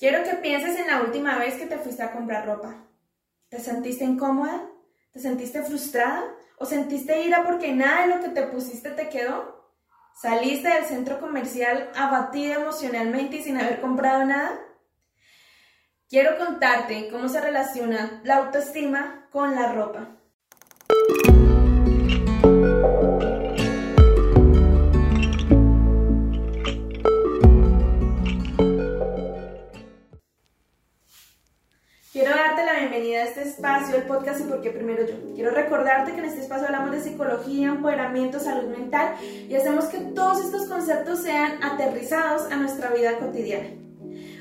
Quiero que pienses en la última vez que te fuiste a comprar ropa. ¿Te sentiste incómoda? ¿Te sentiste frustrada? ¿O sentiste ira porque nada de lo que te pusiste te quedó? ¿Saliste del centro comercial abatida emocionalmente y sin haber comprado nada? Quiero contarte cómo se relaciona la autoestima con la ropa. Darte la bienvenida a este espacio, el podcast y porque primero yo. Quiero recordarte que en este espacio hablamos de psicología, empoderamiento, salud mental y hacemos que todos estos conceptos sean aterrizados a nuestra vida cotidiana.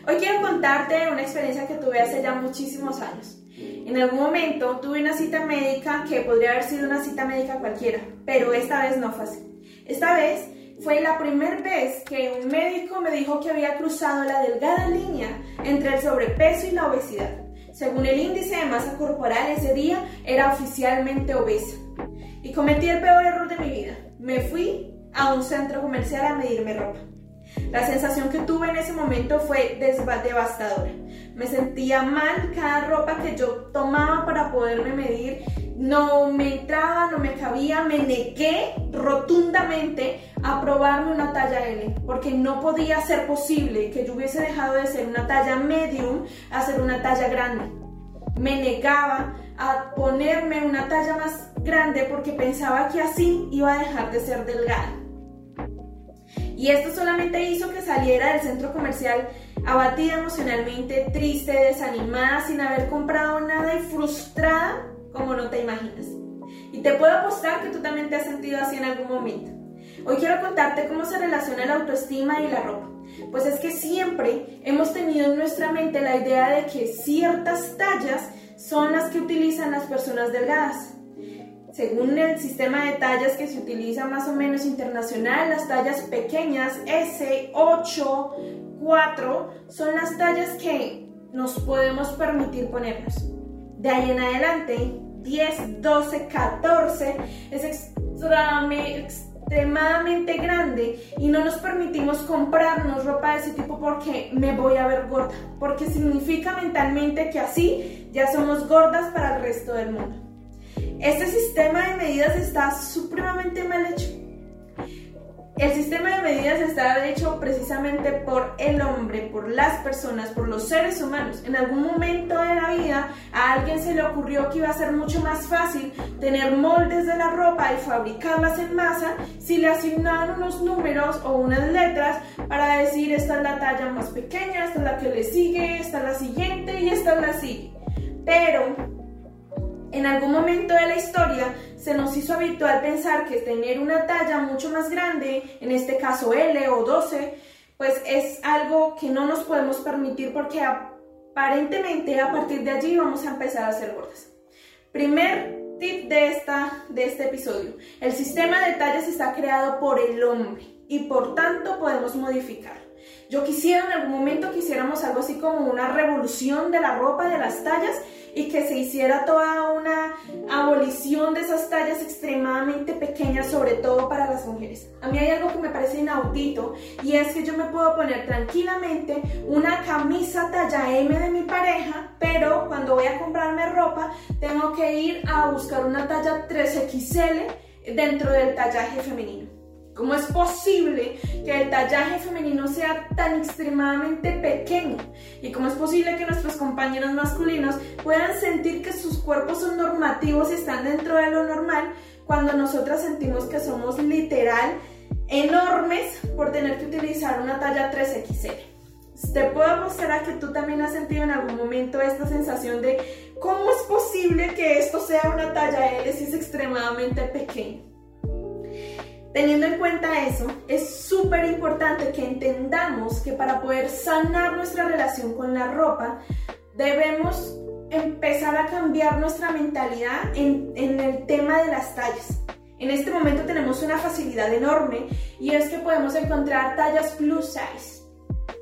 Hoy quiero contarte una experiencia que tuve hace ya muchísimos años. En algún momento tuve una cita médica que podría haber sido una cita médica cualquiera, pero esta vez no fue así. Esta vez fue la primera vez que un médico me dijo que había cruzado la delgada línea entre el sobrepeso y la obesidad. Según el índice de masa corporal, ese día era oficialmente obesa. Y cometí el peor error de mi vida. Me fui a un centro comercial a medirme ropa. La sensación que tuve en ese momento fue devastadora. Me sentía mal, cada ropa que yo tomaba para poderme medir no me entraba, no me cabía, me negué rotundamente a probarme una talla L, porque no podía ser posible que yo hubiese dejado de ser una talla medium a ser una talla grande. Me negaba a ponerme una talla más grande porque pensaba que así iba a dejar de ser delgada. Y esto solamente hizo que saliera del centro comercial abatida emocionalmente, triste, desanimada, sin haber comprado nada y frustrada como no te imaginas. Y te puedo apostar que tú también te has sentido así en algún momento. Hoy quiero contarte cómo se relaciona la autoestima y la ropa. Pues es que siempre hemos tenido en nuestra mente la idea de que ciertas tallas son las que utilizan las personas delgadas. Según el sistema de tallas que se utiliza más o menos internacional, las tallas pequeñas S, 8, 4 son las tallas que nos podemos permitir ponernos. De ahí en adelante, 10, 12, 14 es extremadamente grande y no nos permitimos comprarnos ropa de ese tipo porque me voy a ver gorda, porque significa mentalmente que así ya somos gordas para el resto del mundo. Este sistema de medidas está supremamente mal hecho el sistema de medidas está hecho precisamente por el hombre, por las personas, por los seres humanos. En algún momento de la vida a alguien se le ocurrió que iba a ser mucho más fácil tener moldes de la ropa y fabricarlas en masa si le asignaban unos números o unas letras para decir esta es la talla más pequeña, esta es la que le sigue, esta es la siguiente y esta es la sigue. Pero en algún momento de la historia se nos hizo habitual pensar que tener una talla mucho más grande, en este caso L o 12, pues es algo que no nos podemos permitir porque aparentemente a partir de allí vamos a empezar a ser gordas. Primer tip de, esta, de este episodio. El sistema de tallas está creado por el hombre y por tanto podemos modificar. Yo quisiera en algún momento que hiciéramos algo así como una revolución de la ropa, de las tallas, y que se hiciera toda una abolición de esas tallas extremadamente pequeñas, sobre todo para las mujeres. A mí hay algo que me parece inaudito y es que yo me puedo poner tranquilamente una camisa talla M de mi pareja, pero cuando voy a comprarme ropa tengo que ir a buscar una talla 3XL dentro del tallaje femenino. ¿Cómo es posible que el tallaje femenino sea tan extremadamente pequeño? ¿Y cómo es posible que nuestros compañeros masculinos puedan sentir que sus cuerpos son normativos y están dentro de lo normal cuando nosotras sentimos que somos literal enormes por tener que utilizar una talla 3XL? Te puedo mostrar que tú también has sentido en algún momento esta sensación de cómo es posible que esto sea una talla L si es extremadamente pequeño. Teniendo en cuenta eso, es súper importante que entendamos que para poder sanar nuestra relación con la ropa, debemos empezar a cambiar nuestra mentalidad en, el tema de las tallas. En este momento tenemos una facilidad enorme y es que podemos encontrar tallas plus size,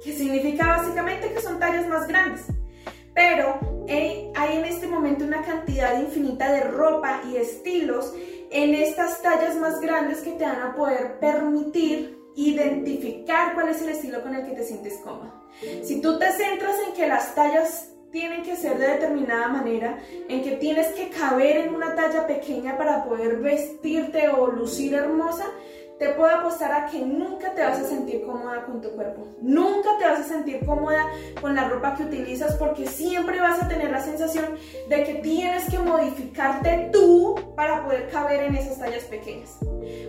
que significa básicamente que son tallas más grandes. Pero hay en este momento una cantidad infinita de ropa y estilos en estas tallas más grandes que te van a poder permitir identificar cuál es el estilo con el que te sientes cómoda. Si tú te centras en que las tallas tienen que ser de determinada manera, en que tienes que caber en una talla pequeña para poder vestirte o lucir hermosa, te puedo apostar a que nunca te vas a sentir cómoda con tu cuerpo. Nunca te vas a sentir cómoda con la ropa que utilizas porque siempre vas a tener la sensación de que tienes que modificarte tú para poder caber en esas tallas pequeñas.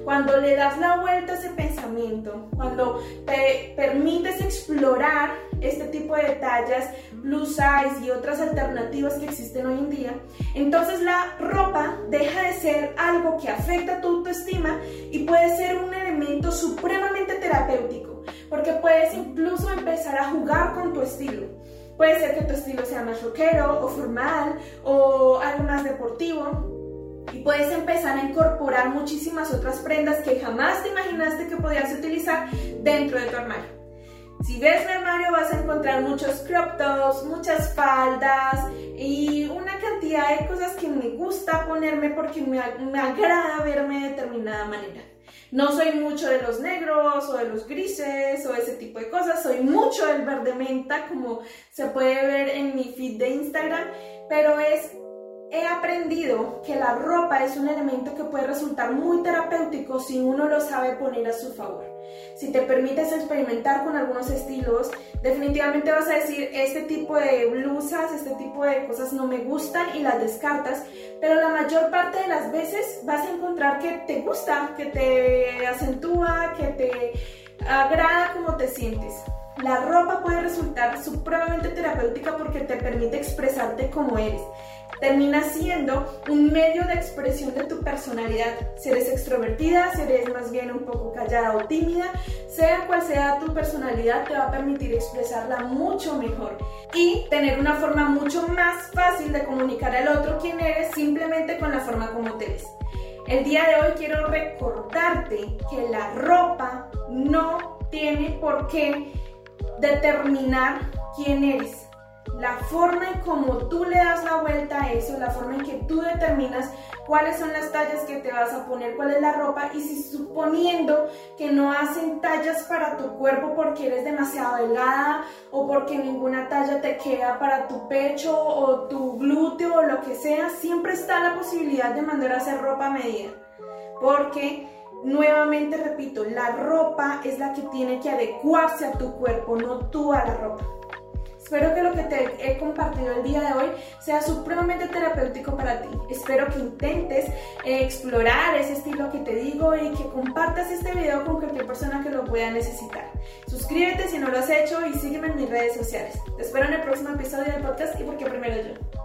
Cuando le das la vuelta a ese pensamiento, cuando te permites explorar este tipo de tallas, plus size y otras alternativas que existen hoy en día, entonces la ropa deja de ser algo que afecta tu autoestima y puede ser un elemento supremamente terapéutico, porque puedes incluso empezar a jugar con tu estilo. Puede ser que tu estilo sea más rockero o formal o algo más deportivo. Y puedes empezar a incorporar muchísimas otras prendas que jamás te imaginaste que podías utilizar dentro de tu armario. Si ves mi armario vas a encontrar muchos crop tops, muchas faldas y una cantidad de cosas que me gusta ponerme porque me, me agrada verme de determinada manera. No soy mucho de los negros o de los grises o ese tipo de cosas, soy mucho del verde menta como se puede ver en mi feed de Instagram, pero es he aprendido que la ropa es un elemento que puede resultar muy terapéutico si uno lo sabe poner a su favor. Si te permites experimentar con algunos estilos, definitivamente vas a decir, este tipo de blusas, este tipo de cosas no me gustan y las descartas, pero la mayor parte de las veces vas a encontrar que te gusta, que te acentúa, que te agrada como te sientes. La ropa puede resultar supremamente terapéutica porque te permite expresarte como eres termina siendo un medio de expresión de tu personalidad. Si eres extrovertida, si eres más bien un poco callada o tímida, sea cual sea tu personalidad, te va a permitir expresarla mucho mejor y tener una forma mucho más fácil de comunicar al otro quién eres simplemente con la forma como te ves. El día de hoy quiero recordarte que la ropa no tiene por qué determinar quién eres la forma en como tú le das la vuelta a eso, la forma en que tú determinas cuáles son las tallas que te vas a poner, cuál es la ropa y si suponiendo que no hacen tallas para tu cuerpo porque eres demasiado delgada o porque ninguna talla te queda para tu pecho o tu glúteo o lo que sea, siempre está la posibilidad de mandar a hacer ropa a medida. Porque nuevamente repito, la ropa es la que tiene que adecuarse a tu cuerpo, no tú a la ropa. Espero que lo que te he compartido el día de hoy sea supremamente terapéutico para ti. Espero que intentes eh, explorar ese estilo que te digo y que compartas este video con cualquier persona que lo pueda necesitar. Suscríbete si no lo has hecho y sígueme en mis redes sociales. Te espero en el próximo episodio del podcast y porque primero yo.